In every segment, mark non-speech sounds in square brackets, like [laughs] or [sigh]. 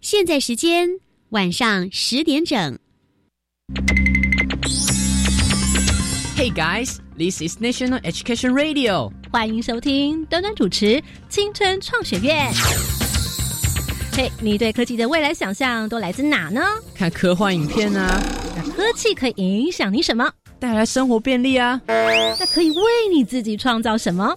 现在时间晚上十点整。Hey guys, this is National Education Radio。欢迎收听端端主持《青春创学院》。嘿，你对科技的未来想象都来自哪呢？看科幻影片啊。那科技可以影响你什么？带来生活便利啊。那可以为你自己创造什么？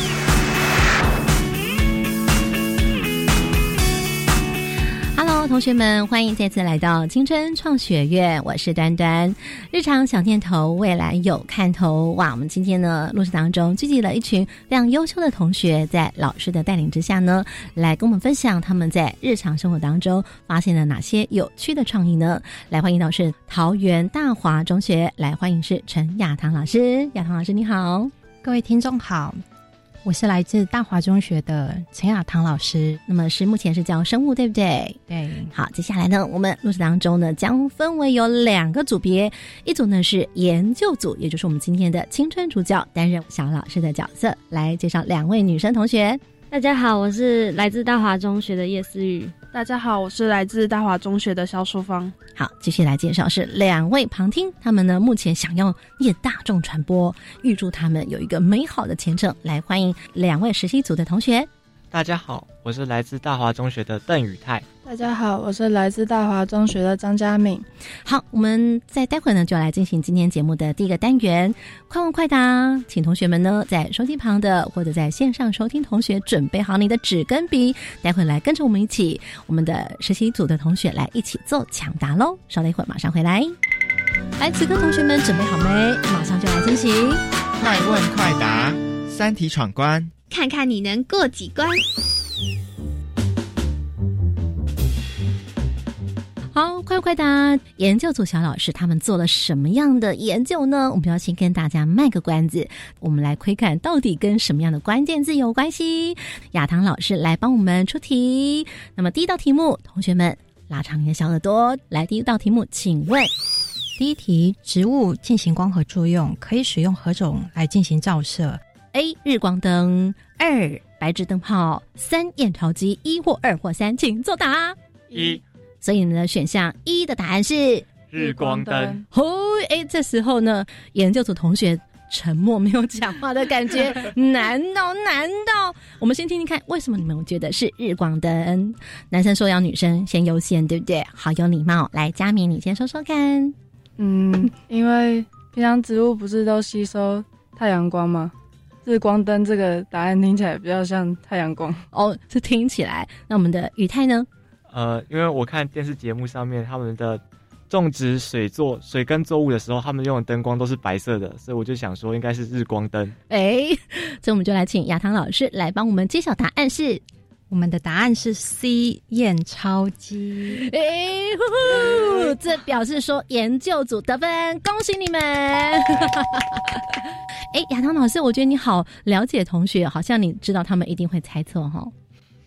同学们，欢迎再次来到青春创学院，我是端端。日常小念头，未来有看头。哇，我们今天呢，录制当中聚集了一群非常优秀的同学，在老师的带领之下呢，来跟我们分享他们在日常生活当中发现了哪些有趣的创意呢？来欢迎到是桃园大华中学，来欢迎是陈亚堂老师。亚堂老师你好，各位听众好。我是来自大华中学的陈雅堂老师，那么是目前是教生物，对不对？对。好，接下来呢，我们录制当中呢，将分为有两个组别，一组呢是研究组，也就是我们今天的青春主教担任小老师的角色，来介绍两位女生同学。大家好，我是来自大华中学的叶思雨。大家好，我是来自大华中学的肖淑芳。好，继续来介绍是两位旁听，他们呢目前想要念大众传播，预祝他们有一个美好的前程。来欢迎两位实习组的同学。大家好，我是来自大华中学的邓宇泰。大家好，我是来自大华中学的张佳敏。好，我们在待会呢就来进行今天节目的第一个单元——快问快答。请同学们呢在收听旁的或者在线上收听同学准备好你的纸跟笔，待会来跟着我们一起，我们的实习组的同学来一起做抢答喽。稍等一会儿，马上回来。来，此刻同学们准备好没？马上就来进行快问快答，三题闯关。看看你能过几关。快快答！研究组小老师他们做了什么样的研究呢？我们要先跟大家卖个关子，我们来窥看到底跟什么样的关键字有关系。亚堂老师来帮我们出题。那么第一道题目，同学们拉长你的小耳朵，来，第一道题目，请问第一题：植物进行光合作用可以使用何种来进行照射？A 日光灯，二白炽灯泡，三验钞机，一或二或三，请作答。一，所以你们的选项一的答案是日光灯。哦，哎，这时候呢，研究组同学沉默没有讲话的感觉，[laughs] 难道难道？我们先听听看，为什么你们觉得是日光灯？男生说要女生先优先，对不对？好有礼貌。来，佳敏，你先说说看。嗯，因为平常植物不是都吸收太阳光吗？日光灯这个答案听起来比较像太阳光哦，这听起来。那我们的语泰呢？呃，因为我看电视节目上面他们的种植水作水耕作物的时候，他们用的灯光都是白色的，所以我就想说应该是日光灯。哎，[laughs] 所以我们就来请亚堂老师来帮我们揭晓答案是。我们的答案是 C 验钞机。哎，呼呼，这表示说研究组得分，恭喜你们！[laughs] 哎，亚堂老师，我觉得你好了解同学，好像你知道他们一定会猜错哈。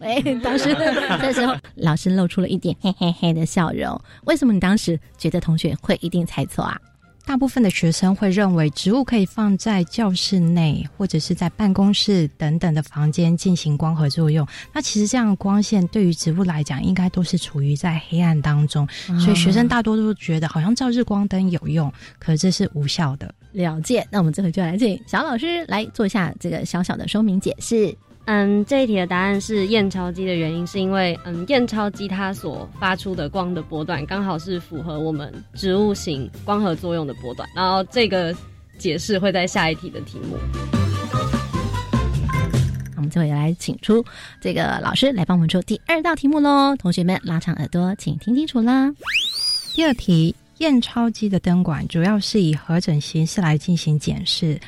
哎，当时 [laughs] 这时候老师露出了一点嘿嘿嘿的笑容。为什么你当时觉得同学会一定猜错啊？大部分的学生会认为植物可以放在教室内或者是在办公室等等的房间进行光合作用。那其实这样的光线对于植物来讲，应该都是处于在黑暗当中，所以学生大多都觉得好像照日光灯有用，可这是无效的。了解。那我们这回就来请小老师来做一下这个小小的说明解释。嗯，这一题的答案是验钞机的原因，是因为嗯，验钞机它所发出的光的波段刚好是符合我们植物型光合作用的波段。然后这个解释会在下一题的题目。我们这回来请出这个老师来帮我们出第二道题目喽，同学们拉长耳朵，请听清楚啦。第二题，验钞机的灯管主要是以何种形式来进行检视？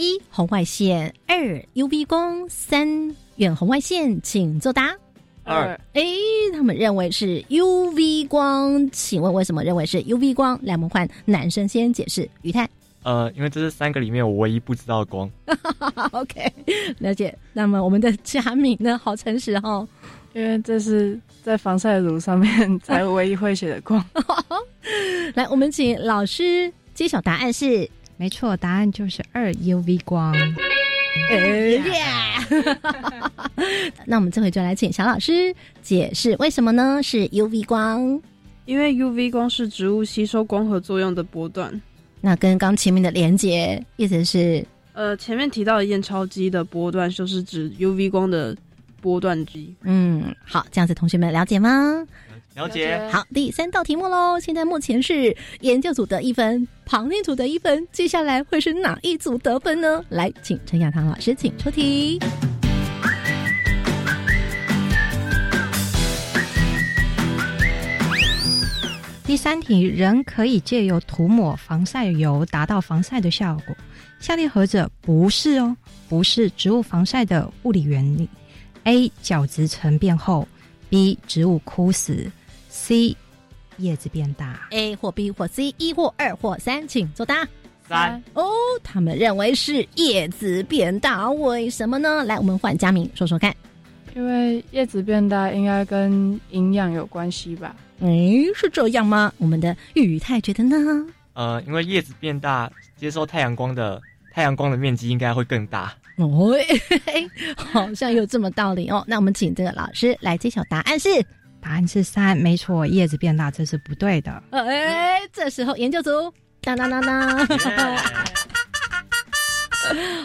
一红外线，二 UV 光，三远红外线，请作答。二，哎，他们认为是 UV 光，请问为什么认为是 UV 光？来，我们换男生先解释。于泰，呃，因为这是三个里面我唯一不知道的光。[laughs] OK，了解。那么我们的佳敏呢？好诚实哦。因为这是在防晒乳上面才唯一会写的光。[laughs] 来，我们请老师揭晓答案是，没错，答案就是二 UV 光。耶！那我们这回就来请小老师解释为什么呢？是 UV 光。因为 UV 光是植物吸收光合作用的波段。那跟刚前面的连接意思是，呃，前面提到的验钞机的波段就是指 UV 光的波段机。嗯，好，这样子同学们了解吗？了解。好，第三道题目喽。现在目前是研究组得一分，旁听组得一分，接下来会是哪一组得分呢？来，请陈亚堂老师请出题。第三题，人可以借由涂抹防晒油达到防晒的效果。下列何者不是哦？不是植物防晒的物理原理。A. 角质层变厚，B. 植物枯死，C. 叶子变大。A 或 B 或 C，一或二或三，请作答。三哦，他们认为是叶子变大，为什么呢？来，我们换佳明说说看。因为叶子变大应该跟营养有关系吧？诶，是这样吗？我们的宇泰觉得呢？呃，因为叶子变大，接收太阳光的太阳光的面积应该会更大。哦，嘿嘿好像有这么道理哦。那我们请这个老师来揭晓答案是。答案是三，没错，叶子变大这是不对的。哎，这时候研究组当当当当。[laughs]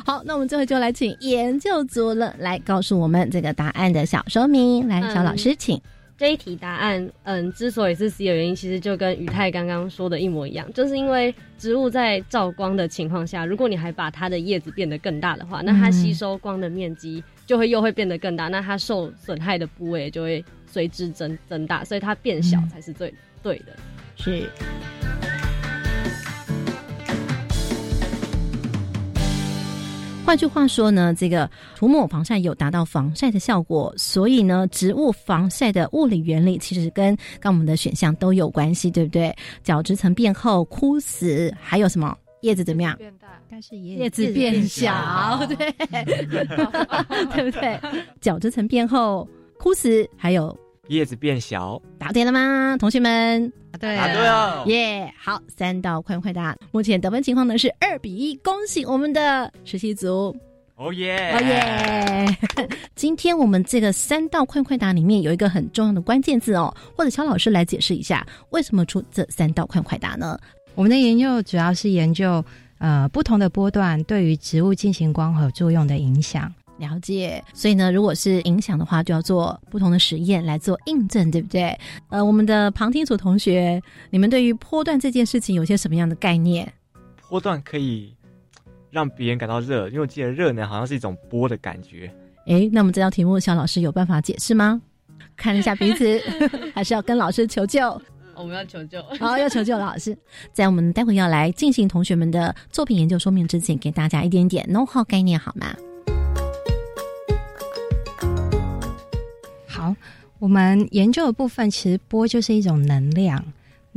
好，那我们最后就来请研究组了，来告诉我们这个答案的小说明。来，小老师，请。这一题答案，嗯，之所以是 C 的原因，其实就跟宇泰刚刚说的一模一样，就是因为植物在照光的情况下，如果你还把它的叶子变得更大的话，那它吸收光的面积就会又会变得更大，那它受损害的部位就会随之增增大，所以它变小才是最、对的。是。换句话说呢，这个涂抹防晒有达到防晒的效果，所以呢，植物防晒的物理原理其实跟刚我们的选项都有关系，对不对？角质层变厚、枯死，还有什么叶子怎么样？变大，但是叶叶子变小，对，[laughs] 对不对？角质层变厚、枯死，还有叶子变小，答对了吗，同学们？答对答对了。耶好，三道快问快答，目前得分情况呢是二比一，恭喜我们的实习组，哦耶！哦耶！[laughs] 今天我们这个三道快快答里面有一个很重要的关键字哦，或者肖老师来解释一下，为什么出这三道快快答呢？我们的研究主要是研究呃不同的波段对于植物进行光合作用的影响。了解，所以呢，如果是影响的话，就要做不同的实验来做印证，对不对？呃，我们的旁听组同学，你们对于波段这件事情有些什么样的概念？波段可以让别人感到热，因为我记得热呢好像是一种波的感觉。诶，那我们这道题目，肖老师有办法解释吗？看一下彼此，[laughs] 还是要跟老师求救？我们要求救。[laughs] 好，要求救老师。在我们待会要来进行同学们的作品研究说明之前，给大家一点点 know how 概念好吗？好，我们研究的部分其实波就是一种能量。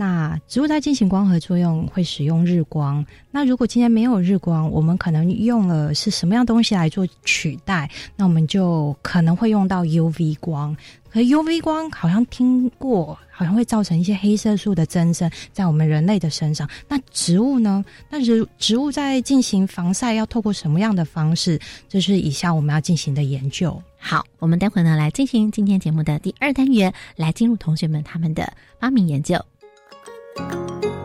那植物在进行光合作用会使用日光。那如果今天没有日光，我们可能用了是什么样东西来做取代？那我们就可能会用到 UV 光。可 UV 光好像听过，好像会造成一些黑色素的增生在我们人类的身上。那植物呢？那植植物在进行防晒要透过什么样的方式？这是以下我们要进行的研究。好，我们待会呢来进行今天节目的第二单元，来进入同学们他们的发明研究。Bye.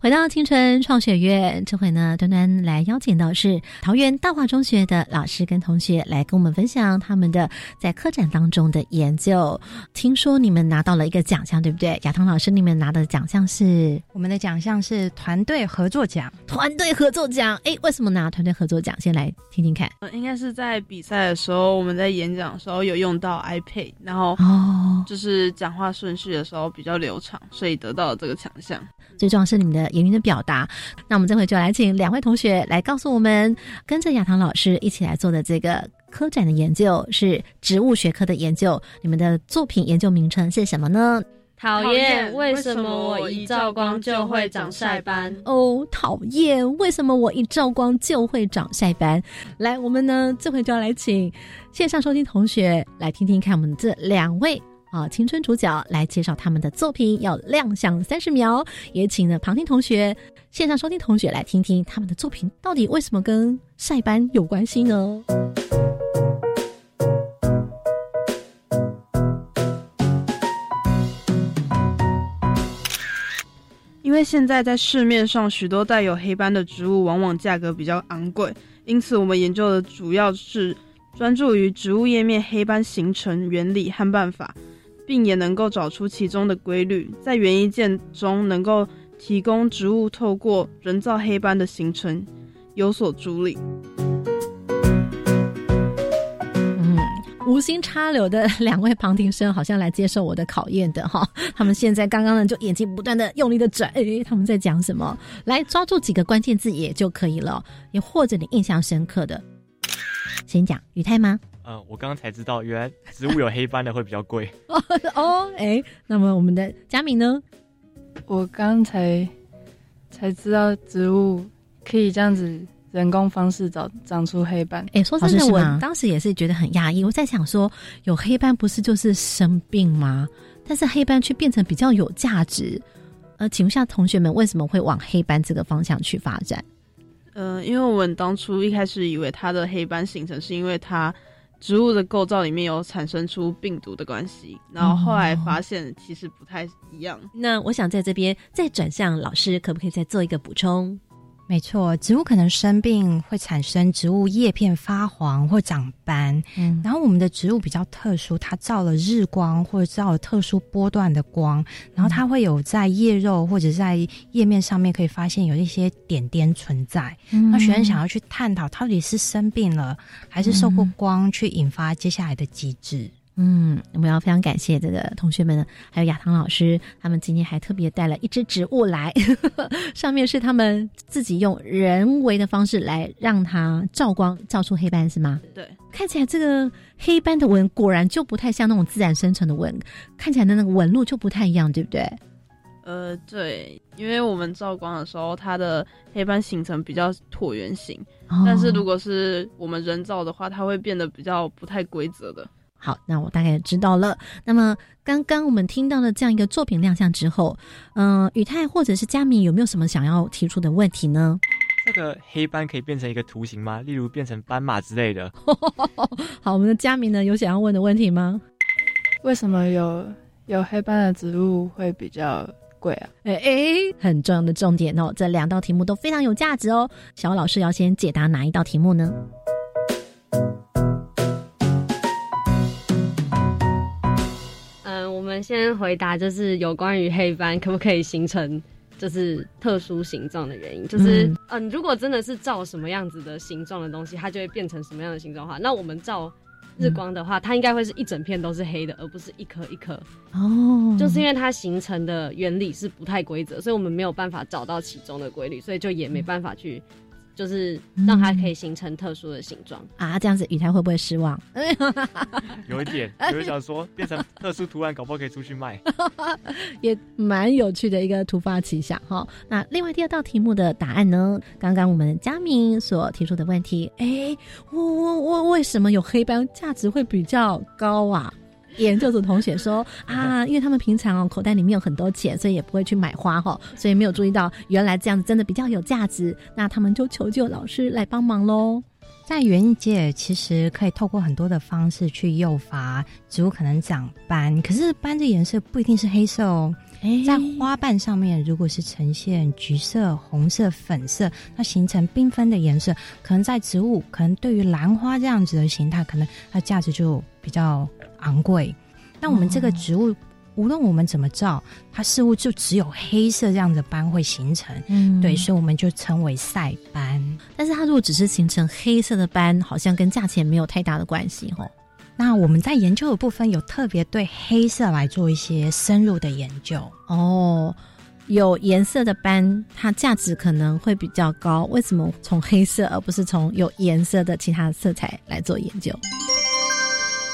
回到青春创学院，这回呢，端端来邀请到是桃园大华中学的老师跟同学来跟我们分享他们的在科展当中的研究。听说你们拿到了一个奖项，对不对？亚堂老师，你们拿的奖项是我们的奖项是团队合作奖。团队合作奖。哎，为什么拿团队合作奖？先来听听看。呃，应该是在比赛的时候，我们在演讲的时候有用到 iPad，然后哦，就是讲话顺序的时候比较流畅，所以得到了这个奖项。最重要是你们的言语的表达。那我们这回就来请两位同学来告诉我们，跟着亚堂老师一起来做的这个科展的研究是植物学科的研究，你们的作品研究名称是什么呢？讨厌，为什么我一照光就会长晒斑？哦，讨厌，为什么我一照光就会长晒斑？来，我们呢这回就要来请线上收听同学来听听看，我们这两位啊青春主角来介绍他们的作品，要亮相三十秒。也请了旁听同学、线上收听同学来听听他们的作品到底为什么跟晒斑有关系呢？因为现在在市面上许多带有黑斑的植物，往往价格比较昂贵，因此我们研究的主要是专注于植物叶面黑斑形成原理和办法，并也能够找出其中的规律，在园艺界中能够提供植物透过人造黑斑的形成有所助力。无心插柳的两位旁听生好像来接受我的考验的哈，他们现在刚刚呢就眼睛不断的用力的转，哎，他们在讲什么？来抓住几个关键字也就可以了，也或者你印象深刻的，先讲雨泰吗？呃，我刚刚才知道，原来植物有黑斑的会比较贵 [laughs] 哦，哎，那么我们的佳敏呢？我刚才才知道植物可以这样子。人工方式长长出黑斑，哎，说真的，我当时也是觉得很压抑。我在想说，有黑斑不是就是生病吗？但是黑斑却变成比较有价值。呃，请问一下同学们为什么会往黑斑这个方向去发展？呃，因为我们当初一开始以为它的黑斑形成是因为它植物的构造里面有产生出病毒的关系，然后后来发现其实不太一样。那我想在这边再转向老师，可不可以再做一个补充？没错，植物可能生病会产生植物叶片发黄或长斑。嗯，然后我们的植物比较特殊，它照了日光或者照了特殊波段的光，然后它会有在叶肉或者在叶面上面可以发现有一些点点存在。那学生想要去探讨，到底是生病了，还是受过光去引发接下来的机制？嗯，我们要非常感谢这个同学们，还有亚堂老师，他们今天还特别带了一只植物来，[laughs] 上面是他们自己用人为的方式来让它照光，照出黑斑，是吗？对，看起来这个黑斑的纹果然就不太像那种自然生成的纹，看起来的那个纹路就不太一样，对不对？呃，对，因为我们照光的时候，它的黑斑形成比较椭圆形，但是如果是我们人造的话，它会变得比较不太规则的。好，那我大概知道了。那么刚刚我们听到了这样一个作品亮相之后，嗯，宇泰或者是佳敏有没有什么想要提出的问题呢？这个黑斑可以变成一个图形吗？例如变成斑马之类的？[laughs] 好，我们的佳敏呢有想要问的问题吗？为什么有有黑斑的植物会比较贵啊？哎哎，很重要的重点哦，这两道题目都非常有价值哦。小老师要先解答哪一道题目呢？们先回答，就是有关于黑斑可不可以形成就是特殊形状的原因，就是嗯，如果真的是照什么样子的形状的东西，它就会变成什么样的形状话，那我们照日光的话，它应该会是一整片都是黑的，而不是一颗一颗哦，就是因为它形成的原理是不太规则，所以我们没有办法找到其中的规律，所以就也没办法去。就是让它可以形成特殊的形状啊，这样子雨台会不会失望？[laughs] 有一点，[laughs] 有人想说变成特殊图案，搞不好可以出去卖，[laughs] 也蛮有趣的一个突发奇想哈。那另外第二道题目的答案呢？刚刚我们佳明所提出的问题，哎，我我我为什么有黑斑价值会比较高啊？研究组同学说啊，[laughs] 因为他们平常哦口袋里面有很多钱，所以也不会去买花哈，所以没有注意到原来这样子真的比较有价值。那他们就求救老师来帮忙喽。在园艺界，其实可以透过很多的方式去诱发植物可能长斑，可是斑的颜色不一定是黑色哦。在花瓣上面，如果是呈现橘色、红色、粉色，那形成缤纷的颜色，可能在植物，可能对于兰花这样子的形态，可能它价值就比较。昂贵，那我们这个植物，无论我们怎么照，它似乎就只有黑色这样的斑会形成，嗯，对，所以我们就称为晒斑。但是它如果只是形成黑色的斑，好像跟价钱没有太大的关系哦。那我们在研究的部分有特别对黑色来做一些深入的研究哦。有颜色的斑，它价值可能会比较高。为什么从黑色而不是从有颜色的其他色彩来做研究？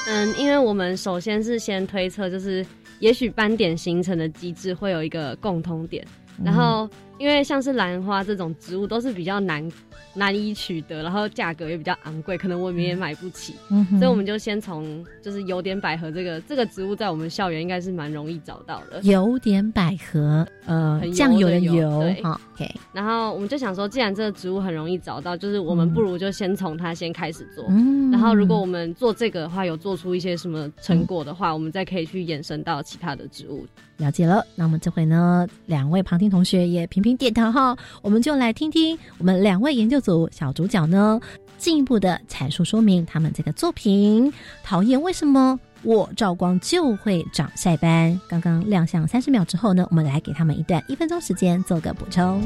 嗯，因为我们首先是先推测，就是也许斑点形成的机制会有一个共通点，然后因为像是兰花这种植物都是比较难难以取得，然后价格也比较昂贵，可能我们也买不起，嗯哼所以我们就先从就是有点百合这个这个植物在我们校园应该是蛮容易找到的。有点百合，呃酱油的的油好，OK，然后我们就想说，既然这个植物很容易找到，就是我们不如就先从它先开始做。嗯然后如果我们做这个的话，有做出一些什么成果的话，我们再可以去延伸到其他的植物。了解了，那我们这回呢，两位旁听同学也频频点头哈，我们就来听听我们两位研究组小主角呢，进一步的阐述说明他们这个作品。讨厌为什么我照光就会长晒斑？刚刚亮相三十秒之后呢，我们来给他们一段一分钟时间做个补充。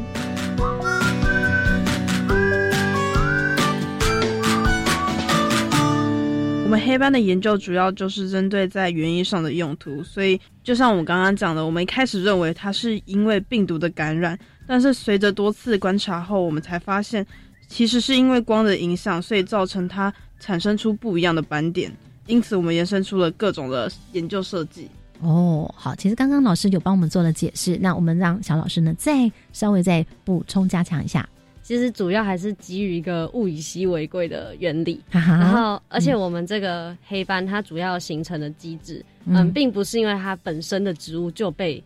我们黑斑的研究主要就是针对在园艺上的用途，所以就像我们刚刚讲的，我们一开始认为它是因为病毒的感染，但是随着多次观察后，我们才发现其实是因为光的影响，所以造成它产生出不一样的斑点，因此我们延伸出了各种的研究设计。哦，好，其实刚刚老师有帮我们做了解释，那我们让小老师呢再稍微再补充加强一下。其实主要还是基于一个物以稀为贵的原理，然后而且我们这个黑斑它主要形成的机制，嗯，嗯并不是因为它本身的植物就被，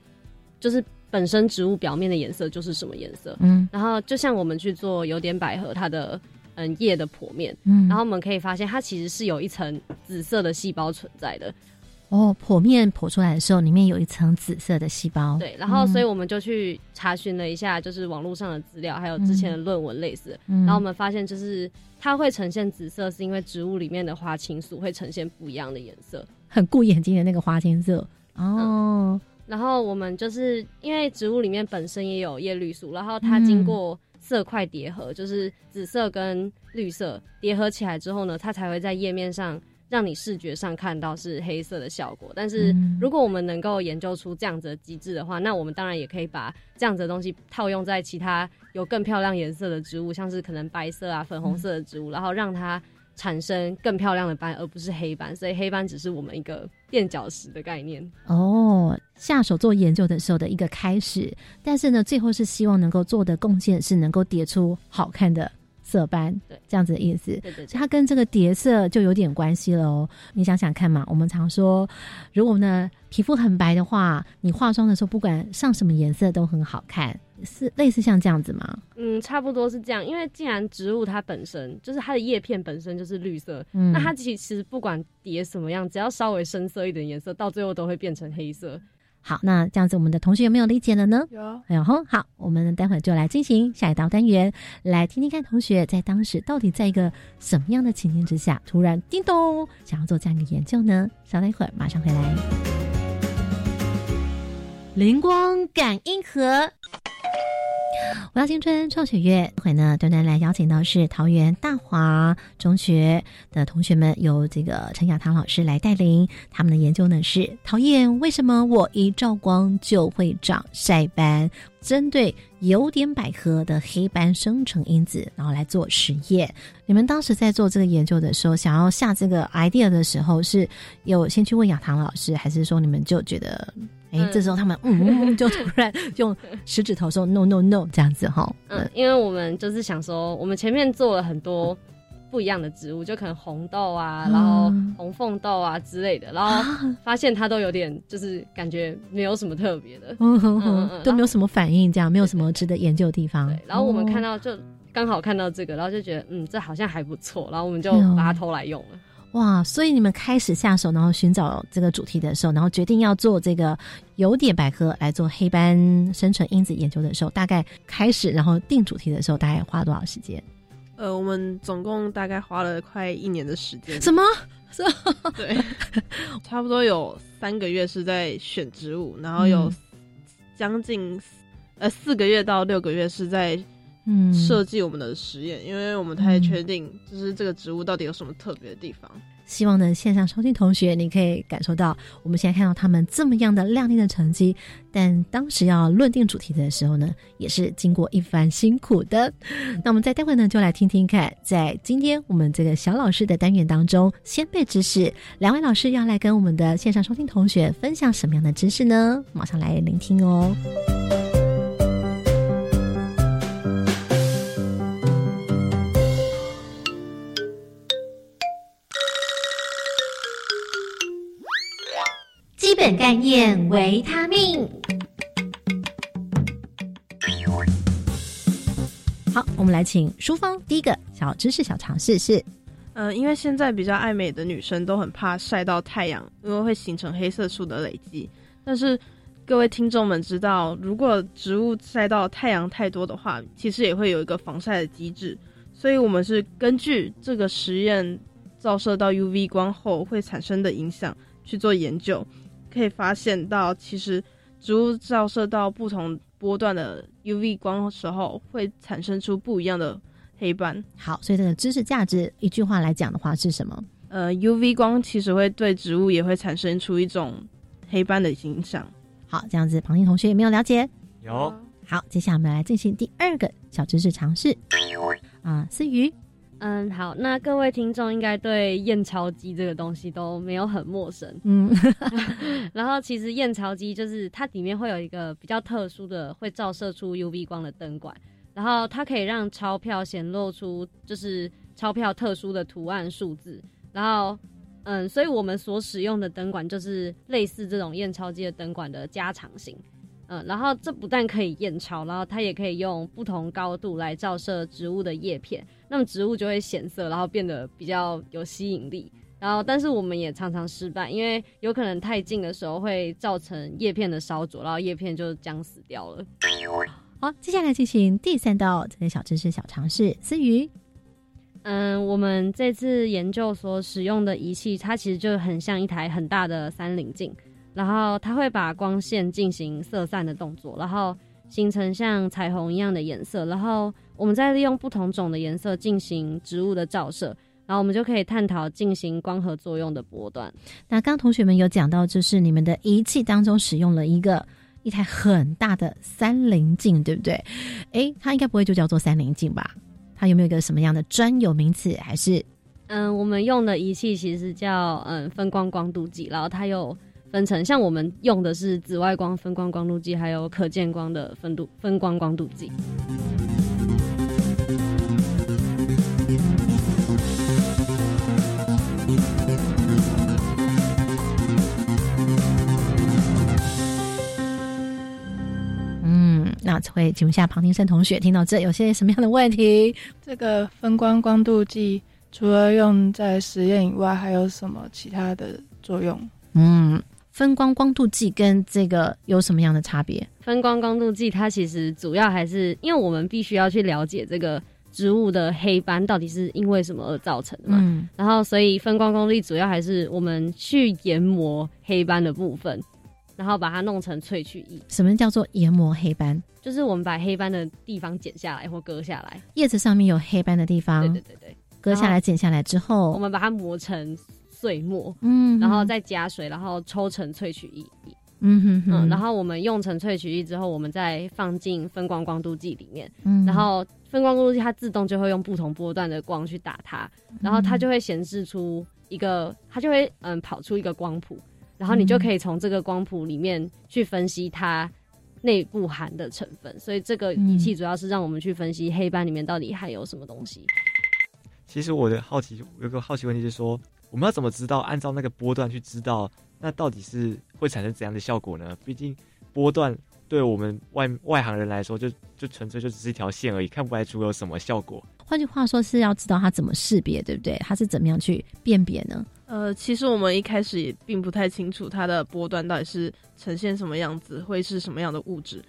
就是本身植物表面的颜色就是什么颜色，嗯。然后就像我们去做有点百合它的嗯叶的剖面，嗯。然后我们可以发现它其实是有一层紫色的细胞存在的，哦，剖面剖出来的时候，里面有一层紫色的细胞。对，然后所以嗯我们就去查询了一下，就是网络上的资料，还有之前的论文类似，嗯。然后我们发现就是它会呈现紫色，是因为植物里面的花青素会呈现不一样的颜色。很顾眼睛的那个花青色。哦，然后我们就是因为植物里面本身也有叶绿素，然后它经过色块叠合，就是紫色跟绿色叠合起来之后呢，它才会在叶面上让你视觉上看到是黑色的效果。但是嗯如果我们能够研究出这样子的机制的话，那我们当然也可以把这样子的东西套用在其他有更漂亮颜色的植物，像是可能白色啊、粉红色的植物，然后让它产生更漂亮的斑，而不是黑斑。所以黑斑只是我们一个垫脚石的概念。哦，下手做研究的时候的一个开始，但是呢，最后是希望能够做的贡献是能够叠出好看的色斑，对，这样子的意思。对对所以它跟这个叠色就有点关系了哦。你想想看嘛，我们常说，如果呢皮肤很白的话，你化妆的时候不管上什么颜色都很好看，是类似像这样子吗？嗯，差不多是这样。因为既然植物它本身就是它的叶片本身就是绿色，嗯那它其实不管叠什么样，只要稍微深色一点颜色，到最后都会变成黑色。好，那这样子我们的同学有没有理解了呢？有哎呦吼，好，我们待会儿就来进行下一道单元，来听听看同学在当时到底在一个什么样的情境之下，突然叮咚想要做这样一个研究呢？稍等一会儿，马上回来。灵光感应盒。我要青春创学院，这回呢，端端来邀请到是桃园大华中学的同学们，由这个陈雅堂老师来带领。他们的研究呢是讨厌为什么我一照光就会长晒斑，针对有点百合的黑斑生成因子，然后来做实验。你们当时在做这个研究的时候，想要下这个 idea 的时候，是有先去问亚堂老师，还是说你们就觉得？哎，嗯这时候他们嗯，就突然用食指头说 no no no 这样子哈，嗯，因为我们就是想说，我们前面做了很多不一样的植物，就可能红豆啊，然后嗯红凤豆啊之类的，然后发现它都有点就是感觉没有什么特别的。嗯哼嗯哼嗯，都没有什么反应，这样没有什么值得研究的地方。对，然后我们看到到就刚好看到这个，然后就觉得嗯，这好像还不错，然后我们就把它偷来用了。哇，所以你们开始下手，然后寻找这个主题的时候，然后决定要做这个有点百科来做黑斑生成因子研究的时候，大概开始然后定主题的时候，大概花多少时间？呃，我们总共大概花了快一年的时间。什么？[laughs] 对，差不多有三个月是在选植物，然后有嗯将近呃四个月到六个月是在嗯设计我们的实验，因为我们太确定就是这个植物到底有什么特别的地方。希望呢，线上收听同学，你可以感受到我们现在看到他们这么样的亮丽的成绩，但当时要论定主题的时候呢，也是经过一番辛苦的。[laughs] 那我们在待会呢，就来听听看，在今天我们这个小老师的单元当中，先辈知识，两位老师要来跟我们的线上收听同学分享什么样的知识呢？马上来聆听哦。本概念：维他命。好，我们来请淑芳第一个小知识小尝试是，呃，因为现在比较爱美的女生都很怕晒到太阳，因为会形成黑色素的累积。但是各位听众们知道，如果植物晒到太阳太多的话，其实也会有一个防晒的机制。所以我们是根据这个实验照射到 UV 光后会产生的影响去做研究，可以发现到其实植物照射到不同波段的 UV 光的时候，会产生出不一样的黑斑。好，所以这个知识价值，一句话来讲的话是什么？呃，UV 光其实会对植物也会产生出一种黑斑的影响。好，这样子，庞婷同学有没有了解？有。好，接下来我们来进行第二个小知识尝试。啊，思雨，嗯，好，那各位听众应该对验钞机这个东西都没有很陌生，嗯，[laughs] 然后其实验钞机就是它里面会有一个比较特殊的，会照射出 UV 光的灯管，然后它可以让钞票显露出就是钞票特殊的图案数字，然后嗯，所以我们所使用的灯管就是类似这种验钞机的灯管的加长型。嗯，然后这不但可以验钞，然后它也可以用不同高度来照射植物的叶片，那么植物就会显色，然后变得比较有吸引力。然后，但是我们也常常失败，因为有可能太近的时候会造成叶片的烧灼，然后叶片就将死掉了。好，接下来进行第三道这些小知识小常识，思雨。嗯，我们这次研究所使用的仪器，它其实就很像一台很大的三棱镜。然后它会把光线进行色散的动作，然后形成像彩虹一样的颜色。然后我们再利用不同种的颜色进行植物的照射，然后我们就可以探讨进行光合作用的波段。那刚同学们有讲到，就是你们的仪器当中使用了一个一台很大的三棱镜，对不对？诶，它应该不会就叫做三棱镜吧？它有没有一个什么样的专有名词？还是嗯，我们用的仪器其实叫嗯分光光度计，然后它有。分成像我们用的是紫外光分光光度计，还有可见光的分度分光光度计。嗯，那会请问一下庞庭生同学，听到这有些什么样的问题？这个分光光度计除了用在实验以外，还有什么其他的作用？嗯。分光光度计跟这个有什么样的差别？分光光度计它其实主要还是因为我们必须要去了解这个植物的黑斑到底是因为什么而造成的嘛。嗯，然后所以分光光度计主要还是我们去研磨黑斑的部分，然后把它弄成萃取液。什么叫做研磨黑斑？就是我们把黑斑的地方剪下来或割下来，叶子上面有黑斑的地方，对对对对，割下来剪下来之后，我们把它磨成。碎末，嗯，然后再加水，然后抽成萃取液，嗯哼哼，然后我们用成萃取液之后，我们再放进分光光度计里面，嗯，然后分光光度计它自动就会用不同波段的光去打它，然后它就会显示出一个，它就会嗯跑出一个光谱，然后你就可以从这个光谱里面去分析它内部含的成分，所以这个仪器主要是让我们去分析黑斑里面到底含有什么东西。其实我的好奇有个好奇问题就是说。我们要怎么知道？按照那个波段去知道，那到底是会产生怎样的效果呢？毕竟波段对我们外外行人来说，就就纯粹就只是一条线而已，看不出有什么效果。换句话说，是要知道它怎么识别，对不对？它是怎么样去辨别呢？呃，其实我们一开始也并不太清楚它的波段到底是呈现什么样子，会是什么样的物质。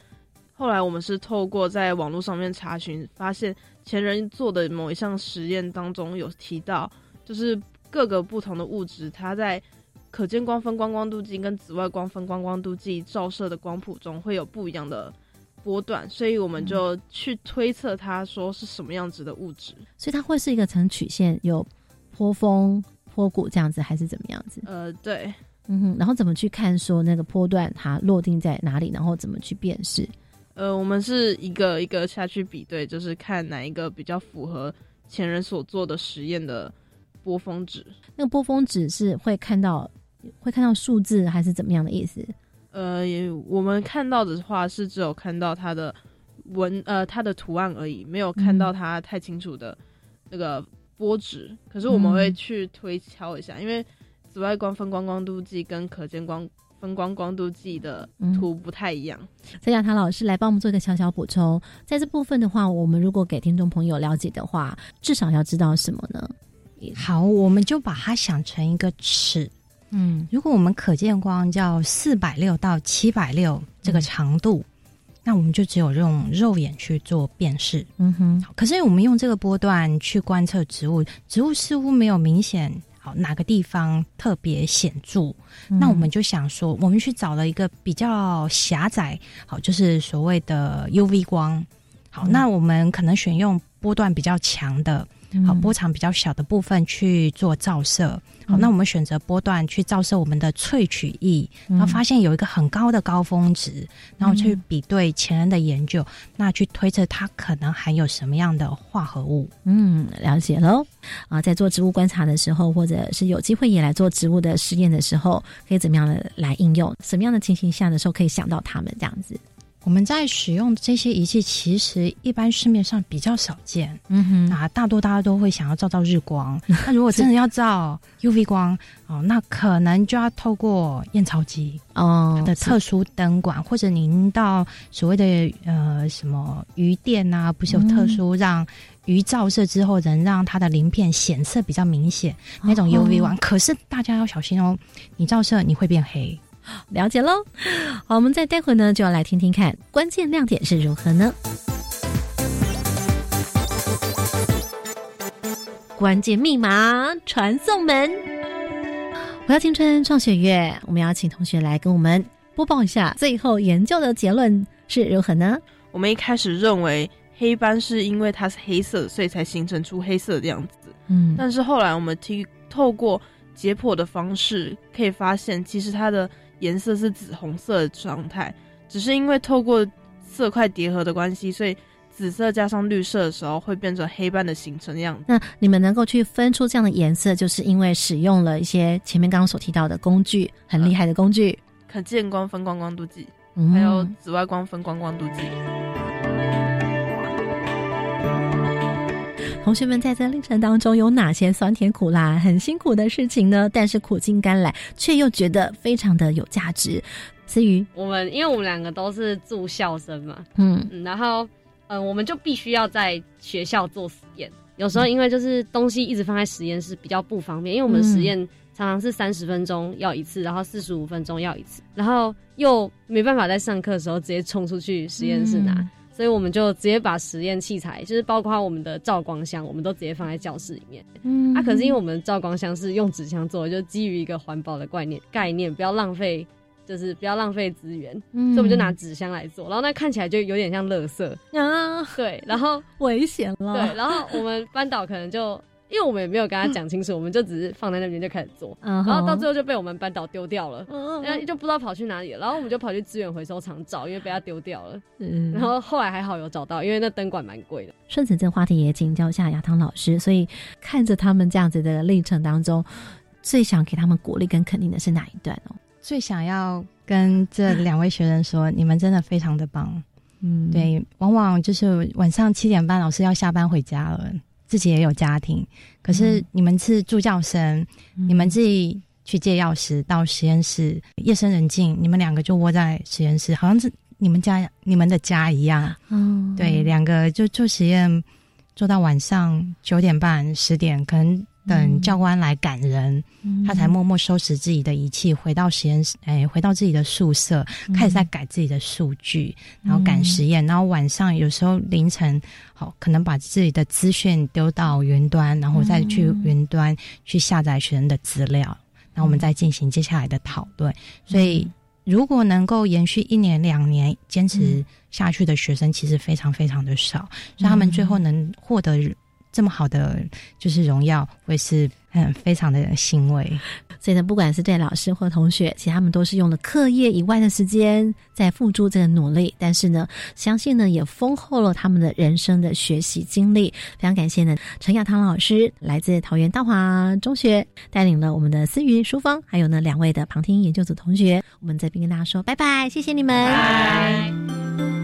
后来我们是透过在网络上面查询，发现前人做的某一项实验当中有提到，就是。各个不同的物质，它在可见光分光光度计跟紫外光分光光度计照射的光谱中会有不一样的波段，所以我们就去推测它说是什么样子的物质。所以它会是一个呈曲线，有坡峰、坡谷这样子，还是怎么样子？呃，对，嗯哼，然后怎么去看说那个波段它落定在哪里，然后怎么去辨识？呃，我们是一个一个下去比对，就是看哪一个比较符合前人所做的实验的波峰值。那个波峰值是会看到会看到数字，还是怎么样的意思？呃，也我们看到的话是只有看到它的文呃它的图案而已，没有看到它太清楚的那个波值。可是我们会去推敲一下，因为紫外光分光光度计跟可见光分光光度计的图不太一样。再让唐老师来帮我们做一个小小补充，在这部分的话，我们如果给听众朋友了解的话，至少要知道什么呢？好，我们就把它想成一个尺。嗯，如果我们可见光叫四百六到七百六这个长度，那我们就只有用肉眼去做辨识。嗯哼，可是我们用这个波段去观测植物，植物似乎没有明显好哪个地方特别显著。那我们就想说，我们去找了一个比较狭窄，好，就是所谓的 UV 光。好，那我们可能选用波段比较强的。好，波长比较小的部分去做照射。好，那我们选择波段去照射我们的萃取液，然后发现有一个很高的高峰值，然后去比对前人的研究，那去推测它可能含有什么样的化合物。嗯，了解喽。啊，在做植物观察的时候，或者是有机会也来做植物的实验的时候，可以怎么样的来应用？什么样的情形下的时候可以想到它们这样子？我们在使用这些仪器，其实一般市面上比较少见。嗯哼，啊，大多大家都会想要照照日光。[laughs] 那如果真的要照 UV 光哦，那可能就要透过验钞机哦的特殊灯管，或者您到所谓的呃什么鱼店啊，不是有特殊让鱼照射之后，能让它的鳞片显色比较明显那种 UV 光。可是大家要小心哦，你照射你会变黑。了解喽，好，我们再待会呢就要来听听看关键亮点是如何呢？关键密码传送门，我要青春创学月，我们要请同学来跟我们播报一下最后研究的结论是如何呢？我们一开始认为黑斑是因为它是黑色，所以才形成出黑色的样子。嗯，但是后来我们听透过解剖的方式，可以发现其实它的。颜色是紫红色的状态，只是因为透过色块叠合的关系，所以紫色加上绿色的时候会变成黑斑的形成样子。那你们能够去分出这样的颜色，就是因为使用了一些前面刚刚所提到的工具，很厉害的工具，可见光分光光度计，嗯、还有紫外光分光光度计。同学们在这历程当中有哪些酸甜苦辣、很辛苦的事情呢？但是苦尽甘来，却又觉得非常的有价值。思雨，我们因为我们两个都是住校生嘛，嗯嗯，然后嗯，我们就必须要在学校做实验。有时候因为就是东西一直放在实验室比较不方便，因为我们实验常常是三十分钟要一次，然后四十五分钟要一次，然后又没办法在上课的时候直接冲出去实验室拿。所以我们就直接把实验器材，就是包括我们的照光箱，我们都直接放在教室里面。嗯，啊，可是因为我们照光箱是用纸箱做的，就基于一个环保的概念，概念不要浪费，就是不要浪费资源，嗯、所以我们就拿纸箱来做。然后那看起来就有点像垃圾啊，对，然后 [laughs] 危险了，对，然后我们班导可能就。因为我们也没有跟他讲清楚，我们就只是放在那边就开始做，然后到最后就被我们班导丢掉了，嗯然后就不知道跑去哪里了。然后我们就跑去资源回收厂找，因为被他丢掉了。嗯，然后后来还好有找到，因为那灯管蛮贵的。顺子这个话题也请教一下亚汤老师，所以看着他们这样子的历程当中，最想给他们鼓励跟肯定的是哪一段哦？最想要跟这两位学生说，你们真的非常的棒。嗯，对，往往就是晚上七点半，老师要下班回家了。自己也有家庭，可是你们是助教生，你们自己去借钥匙到实验室，夜深人静，你们两个就窝在实验室，好像是你们家、你们的家一样。嗯，对，两个就做实验，做到晚上九点半、十点，可能等教官来赶人，他才默默收拾自己的仪器，回到实验室，哎，回到自己的宿舍，开始在改自己的数据，然后赶实验，然后晚上有时候凌晨。好，可能把自己的资讯丢到云端，然后再去云端去下载学生的资料，然后我们再进行接下来的讨论。所以如果能够延续一年两年坚持下去的学生，其实非常非常的少，所以他们最后能获得这么好的就是荣耀，我也是嗯非常的欣慰。所以呢，不管是对老师或同学，其实他们都是用了课业以外的时间在付出这个努力，但是呢，相信呢也丰厚了他们的人生的学习经历。非常感谢呢，陈亚堂老师来自桃园大华中学，带领了我们的思云、淑芳，还有呢两位的旁听研究组同学。我们这边跟大家说拜拜，谢谢你们。拜。